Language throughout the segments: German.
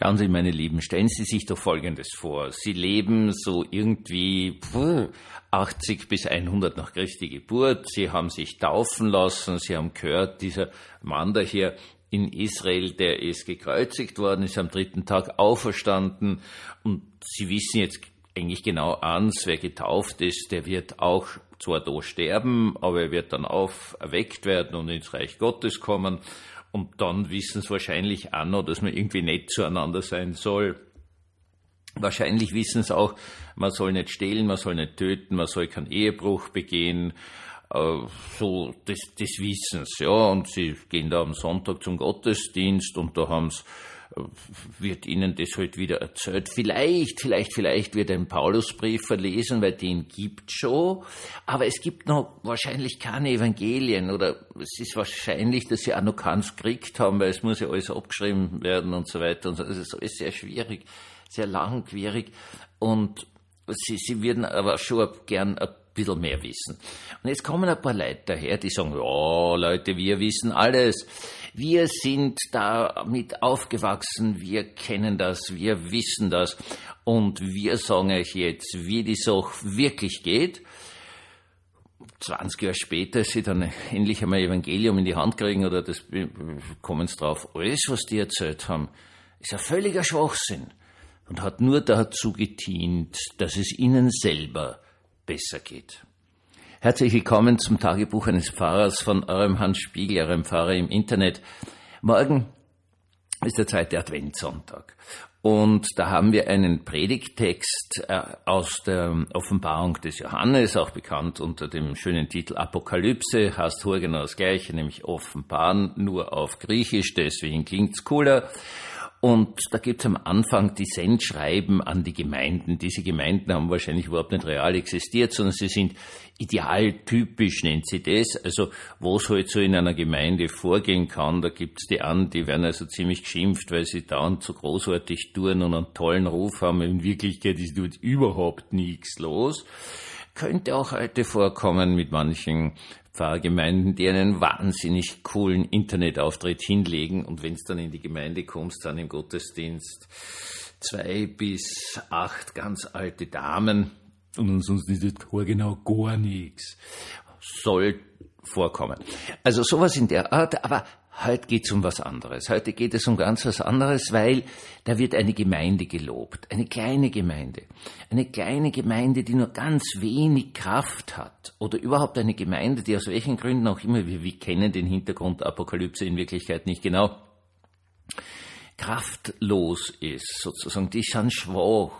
Schauen Sie, meine Lieben, stellen Sie sich doch Folgendes vor. Sie leben so irgendwie 80 bis 100 nach Christi Geburt. Sie haben sich taufen lassen. Sie haben gehört, dieser Mann da hier in Israel, der ist gekreuzigt worden, ist am dritten Tag auferstanden. Und Sie wissen jetzt eigentlich genau ans, wer getauft ist, der wird auch zwar da sterben, aber er wird dann auferweckt werden und ins Reich Gottes kommen. Und dann wissen es wahrscheinlich auch noch, dass man irgendwie nett zueinander sein soll. Wahrscheinlich wissen es auch, man soll nicht stehlen, man soll nicht töten, man soll keinen Ehebruch begehen. Äh, so, das, das wissen sie, ja. Und sie gehen da am Sonntag zum Gottesdienst und da haben sie wird Ihnen das heute halt wieder erzählt. Vielleicht, vielleicht, vielleicht wird ein Paulusbrief verlesen, weil den gibt schon. Aber es gibt noch wahrscheinlich keine Evangelien oder es ist wahrscheinlich, dass Sie auch noch keins gekriegt haben, weil es muss ja alles abgeschrieben werden und so weiter. Und so. Das ist alles sehr schwierig, sehr langwierig. Und Sie, Sie würden aber schon gern ein bisschen mehr wissen. Und jetzt kommen ein paar Leute daher, die sagen, ja, Leute, wir wissen alles. Wir sind damit aufgewachsen, wir kennen das, wir wissen das und wir sagen euch jetzt, wie die Sache wirklich geht. 20 Jahre später sie dann endlich einmal Evangelium in die Hand kriegen oder das kommen sie drauf. Alles, was die erzählt haben, ist ein völliger Schwachsinn und hat nur dazu gedient, dass es ihnen selber besser geht. Herzlich willkommen zum Tagebuch eines Pfarrers von eurem Hans Spiegel, eurem Pfarrer im Internet. Morgen ist der zweite Adventssonntag. Und da haben wir einen Predigttext äh, aus der Offenbarung des Johannes, auch bekannt unter dem schönen Titel Apokalypse, heißt genau das Gleiche, nämlich Offenbaren, nur auf Griechisch, deswegen klingt's cooler. Und da gibt es am Anfang die Sendschreiben an die Gemeinden. Diese Gemeinden haben wahrscheinlich überhaupt nicht real existiert, sondern sie sind idealtypisch, nennt sie das. Also was halt so in einer Gemeinde vorgehen kann, da gibt es die an, die werden also ziemlich geschimpft, weil sie dauernd so großartig tun und einen tollen Ruf haben. In Wirklichkeit ist dort überhaupt nichts los könnte auch heute vorkommen mit manchen Pfarrgemeinden, die einen wahnsinnig coolen Internetauftritt hinlegen und wenn es dann in die Gemeinde kommst, dann im Gottesdienst zwei bis acht ganz alte Damen und ansonsten ist das genau gar nichts. Soll vorkommen. Also sowas in der Art, aber Heute geht es um was anderes. Heute geht es um ganz was anderes, weil da wird eine Gemeinde gelobt. Eine kleine Gemeinde. Eine kleine Gemeinde, die nur ganz wenig Kraft hat. Oder überhaupt eine Gemeinde, die aus welchen Gründen auch immer, wir, wir kennen den Hintergrund Apokalypse in Wirklichkeit nicht genau, kraftlos ist, sozusagen. Die sind schwach.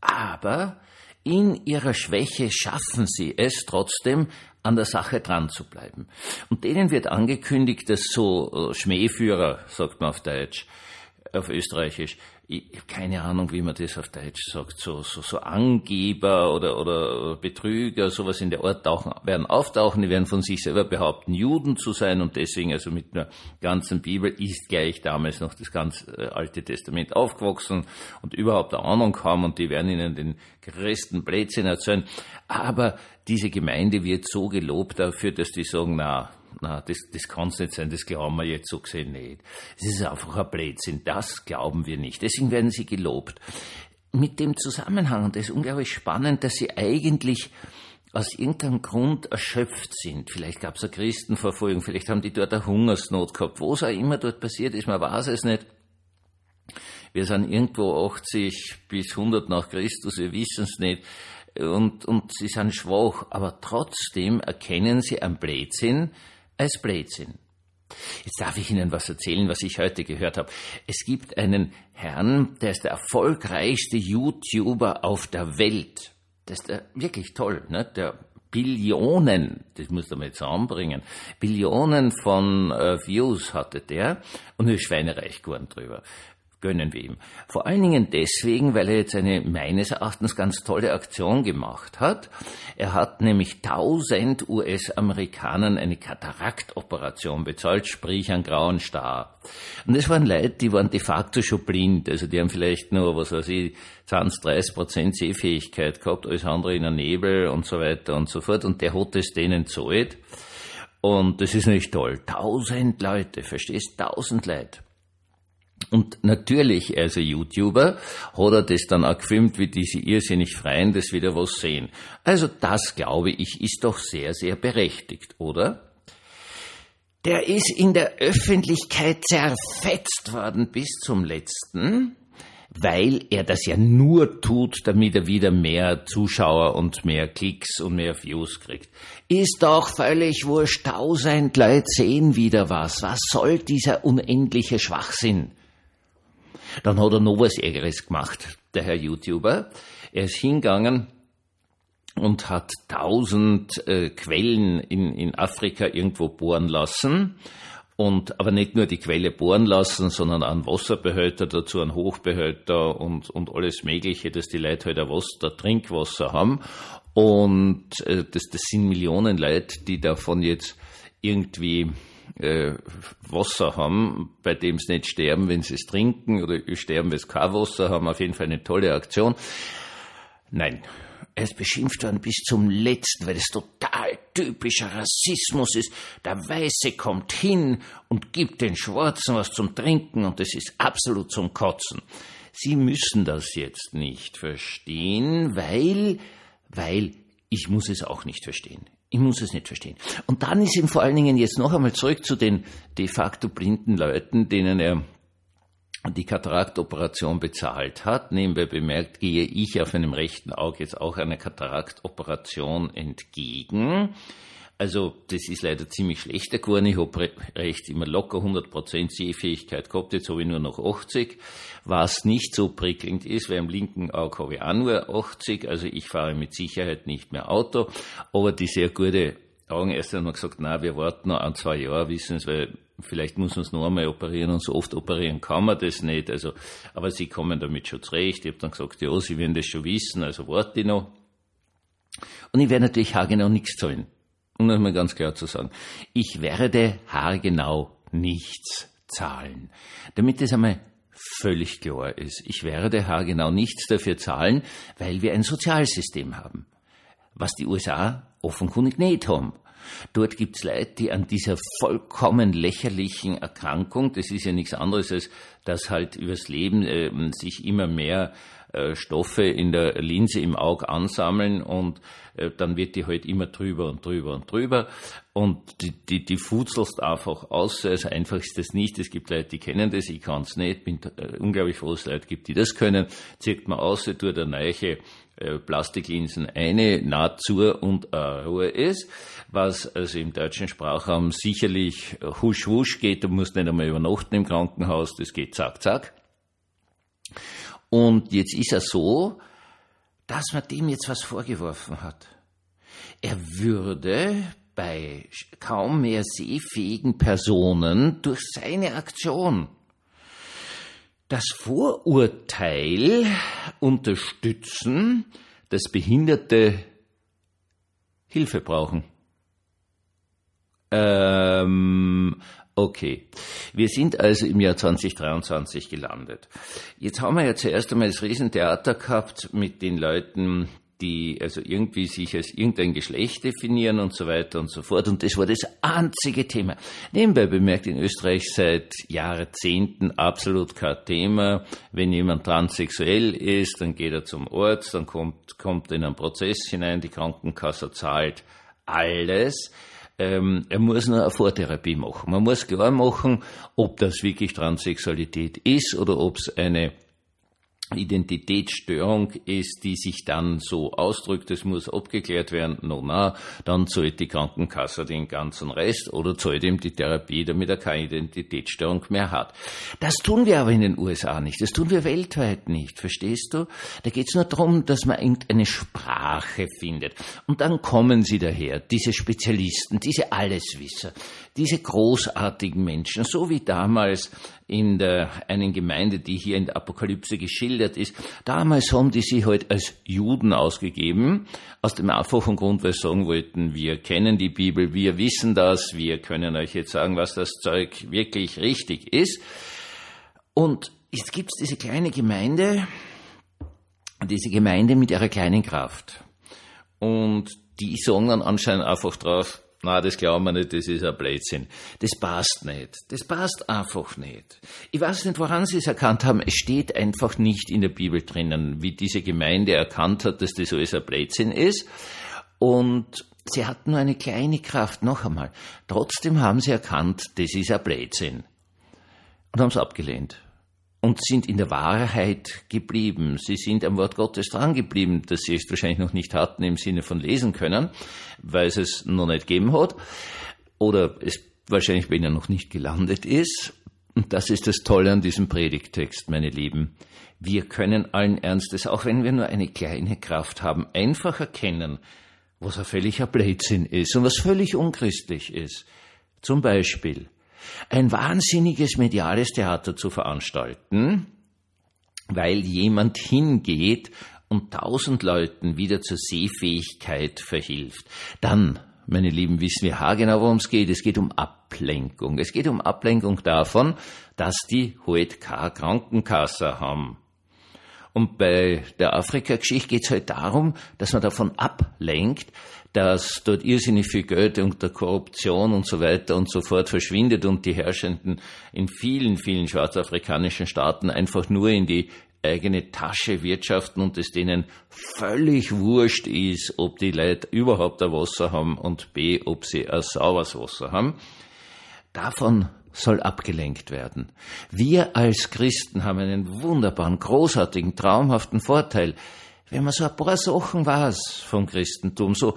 Aber in ihrer Schwäche schaffen sie es trotzdem, an der Sache dran zu bleiben. Und denen wird angekündigt, dass so äh, Schmähführer, sagt man auf Deutsch, auf Österreichisch, ich keine Ahnung, wie man das auf Deutsch sagt, so, so, so Angeber oder, oder Betrüger, sowas in der Art tauchen, werden auftauchen, die werden von sich selber behaupten, Juden zu sein und deswegen also mit einer ganzen Bibel ist gleich damals noch das ganze äh, Alte Testament aufgewachsen und überhaupt eine Ahnung haben und die werden ihnen den größten Blödsinn erzählen. Aber diese Gemeinde wird so gelobt dafür, dass die sagen, na, na, das, das es nicht sein, das glauben wir jetzt so gesehen nicht. Es ist einfach ein Blödsinn, das glauben wir nicht. Deswegen werden sie gelobt. Mit dem Zusammenhang, und das ist unglaublich spannend, dass sie eigentlich aus irgendeinem Grund erschöpft sind. Vielleicht gab es eine Christenverfolgung, vielleicht haben die dort eine Hungersnot gehabt. Wo es auch immer dort passiert ist, man weiß es nicht. Wir sind irgendwo 80 bis 100 nach Christus, wir wissen es nicht. Und, und sie sind schwach, aber trotzdem erkennen sie am Blödsinn, als Blödsinn. Jetzt darf ich Ihnen was erzählen, was ich heute gehört habe. Es gibt einen Herrn, der ist der erfolgreichste YouTuber auf der Welt. Das ist der, wirklich toll, ne? Der Billionen, das muss man jetzt anbringen, Billionen von äh, Views hatte der und ist schweinereich geworden drüber gönnen wir ihm. Vor allen Dingen deswegen, weil er jetzt eine meines Erachtens ganz tolle Aktion gemacht hat. Er hat nämlich 1000 US-Amerikanern eine Kataraktoperation bezahlt, sprich einen grauen Star. Und das waren Leute, die waren de facto schon blind, also die haben vielleicht nur, was weiß ich, 20, 30 Prozent Sehfähigkeit gehabt, alles andere in der Nebel und so weiter und so fort. Und der hat es denen zahlt. Und das ist nicht toll. Tausend Leute, verstehst? Tausend Leute. Und natürlich, als YouTuber, hat er das dann auch gefilmt, wie diese irrsinnig Freien das wieder was sehen. Also das, glaube ich, ist doch sehr, sehr berechtigt, oder? Der ist in der Öffentlichkeit zerfetzt worden bis zum letzten, weil er das ja nur tut, damit er wieder mehr Zuschauer und mehr Klicks und mehr Views kriegt. Ist doch völlig wurscht, tausend Leute sehen wieder was. Was soll dieser unendliche Schwachsinn? Dann hat er noch was Ärgeres gemacht, der Herr YouTuber. Er ist hingegangen und hat tausend äh, Quellen in, in Afrika irgendwo bohren lassen. Und, aber nicht nur die Quelle bohren lassen, sondern einen Wasserbehälter dazu, einen Hochbehälter und, und alles Mögliche, dass die Leute halt ein Wasser, Trinkwasser haben. Und äh, das, das sind Millionen Leute, die davon jetzt irgendwie äh, Wasser haben, bei dem sie nicht sterben, wenn sie es trinken oder sterben, wenn sie kein Wasser haben. Auf jeden Fall eine tolle Aktion. Nein, er ist beschimpft worden bis zum Letzten, weil es total typischer Rassismus ist. Der Weiße kommt hin und gibt den Schwarzen was zum Trinken und das ist absolut zum Kotzen. Sie müssen das jetzt nicht verstehen, weil, weil ich muss es auch nicht verstehen. Ich muss es nicht verstehen. Und dann ist ihm vor allen Dingen jetzt noch einmal zurück zu den de facto blinden Leuten, denen er die Kataraktoperation bezahlt hat. Nebenbei bemerkt, gehe ich auf einem rechten Auge jetzt auch einer Kataraktoperation entgegen. Also das ist leider ziemlich schlechter geworden. Ich habe recht immer locker 100% Sehfähigkeit gehabt, jetzt habe ich nur noch 80, was nicht so prickelnd ist, weil im linken Auge habe ich auch nur 80, also ich fahre mit Sicherheit nicht mehr Auto, aber die sehr gute Augenärztin hat gesagt, na, wir warten noch ein, zwei Jahre, wissen Sie, weil vielleicht muss man es noch einmal operieren und so oft operieren kann man das nicht, also, aber Sie kommen damit schon zurecht. Ich habe dann gesagt, ja, Sie werden das schon wissen, also warte ich noch. Und ich werde natürlich haargenau nichts zahlen um das mal ganz klar zu sagen, ich werde haargenau nichts zahlen. Damit das einmal völlig klar ist. Ich werde haargenau nichts dafür zahlen, weil wir ein Sozialsystem haben. Was die USA offenkundig nicht haben. Dort gibt's Leute, die an dieser vollkommen lächerlichen Erkrankung, das ist ja nichts anderes als, dass halt übers Leben äh, sich immer mehr Stoffe in der Linse im Auge ansammeln und äh, dann wird die halt immer drüber und drüber und drüber und die, die, die futzelst einfach aus. Also einfach ist das nicht. Es gibt Leute, die kennen das, ich kann es nicht. Bin äh, unglaublich froh, dass es Leute gibt, die das können. Zirkt man aus, tut der neue Plastiklinsen eine naht zu und äh, Ruhe ist, was also im deutschen Sprachraum sicherlich husch husch geht, du musst nicht einmal übernachten im Krankenhaus, das geht zack zack. Und jetzt ist er so, dass man dem jetzt was vorgeworfen hat. Er würde bei kaum mehr sehfähigen Personen durch seine Aktion das Vorurteil unterstützen, dass Behinderte Hilfe brauchen. Ähm, Okay, wir sind also im Jahr 2023 gelandet. Jetzt haben wir ja zuerst einmal das Riesentheater gehabt mit den Leuten, die also irgendwie sich als irgendein Geschlecht definieren und so weiter und so fort. Und das war das einzige Thema. Nebenbei bemerkt in Österreich seit Jahrzehnten absolut kein Thema. Wenn jemand transsexuell ist, dann geht er zum Arzt, dann kommt, kommt in einen Prozess hinein, die Krankenkasse zahlt alles ähm, er muss eine Vortherapie machen. Man muss klar machen, ob das wirklich Transsexualität ist oder ob es eine Identitätsstörung ist, die sich dann so ausdrückt, es muss abgeklärt werden, no, na, dann zahlt die Krankenkasse den ganzen Rest oder zahlt ihm die Therapie, damit er keine Identitätsstörung mehr hat. Das tun wir aber in den USA nicht, das tun wir weltweit nicht, verstehst du? Da geht es nur darum, dass man irgendeine Sprache findet. Und dann kommen sie daher, diese Spezialisten, diese Alleswisser, diese großartigen Menschen, so wie damals in der einen Gemeinde, die hier in der Apokalypse geschildert ist. Damals haben die sich halt als Juden ausgegeben, aus dem einfachen Grund, weil sie sagen wollten, wir kennen die Bibel, wir wissen das, wir können euch jetzt sagen, was das Zeug wirklich richtig ist. Und jetzt gibt es diese kleine Gemeinde, diese Gemeinde mit ihrer kleinen Kraft. Und die sagen dann anscheinend einfach drauf, na, das glauben wir nicht, das ist ein Blödsinn. Das passt nicht. Das passt einfach nicht. Ich weiß nicht, woran Sie es erkannt haben. Es steht einfach nicht in der Bibel drinnen, wie diese Gemeinde erkannt hat, dass das alles ein Blödsinn ist. Und sie hatten nur eine kleine Kraft, noch einmal. Trotzdem haben sie erkannt, das ist ein Blödsinn. Und haben es abgelehnt und sind in der Wahrheit geblieben. Sie sind am Wort Gottes dran geblieben, das sie es wahrscheinlich noch nicht hatten im Sinne von lesen können, weil es es noch nicht gegeben hat oder es wahrscheinlich bei ihnen noch nicht gelandet ist. Und das ist das Tolle an diesem Predigtext, meine Lieben. Wir können allen Ernstes, auch wenn wir nur eine kleine Kraft haben, einfach erkennen, was ein völliger Blödsinn ist und was völlig unchristlich ist. Zum Beispiel, ein wahnsinniges mediales Theater zu veranstalten, weil jemand hingeht und tausend Leuten wieder zur Sehfähigkeit verhilft. Dann, meine Lieben, wissen wir haargenau, worum es geht. Es geht um Ablenkung. Es geht um Ablenkung davon, dass die Hohet K. Krankenkasse haben. Und bei der Afrika-Geschichte geht es halt darum, dass man davon ablenkt, dass dort irrsinnig viel Geld unter Korruption und so weiter und so fort verschwindet und die Herrschenden in vielen, vielen schwarzafrikanischen Staaten einfach nur in die eigene Tasche wirtschaften und es denen völlig wurscht ist, ob die Leute überhaupt ein Wasser haben und b, ob sie ein sauberes Wasser haben. Davon soll abgelenkt werden. Wir als Christen haben einen wunderbaren, großartigen, traumhaften Vorteil, wenn man so ein paar Sachen weiß vom Christentum, so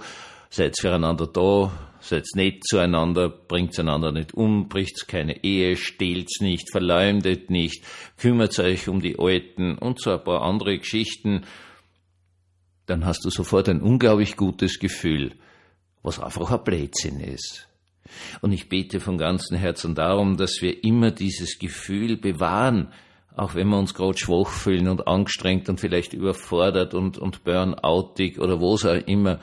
seid füreinander da, seid nett zueinander, bringt einander nicht um, bricht keine Ehe, stehlt's nicht, verleumdet nicht, kümmert euch um die Alten und so ein paar andere Geschichten, dann hast du sofort ein unglaublich gutes Gefühl, was einfach ein Blödsinn ist. Und ich bete von ganzem Herzen darum, dass wir immer dieses Gefühl bewahren, auch wenn wir uns gerade schwach fühlen und angestrengt und vielleicht überfordert und, und burnoutig oder was auch immer,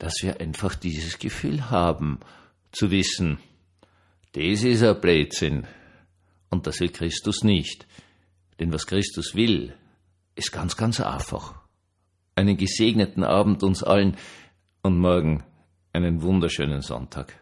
dass wir einfach dieses Gefühl haben, zu wissen, das ist ein Blödsinn und das will Christus nicht. Denn was Christus will, ist ganz, ganz einfach. Einen gesegneten Abend uns allen und morgen einen wunderschönen Sonntag.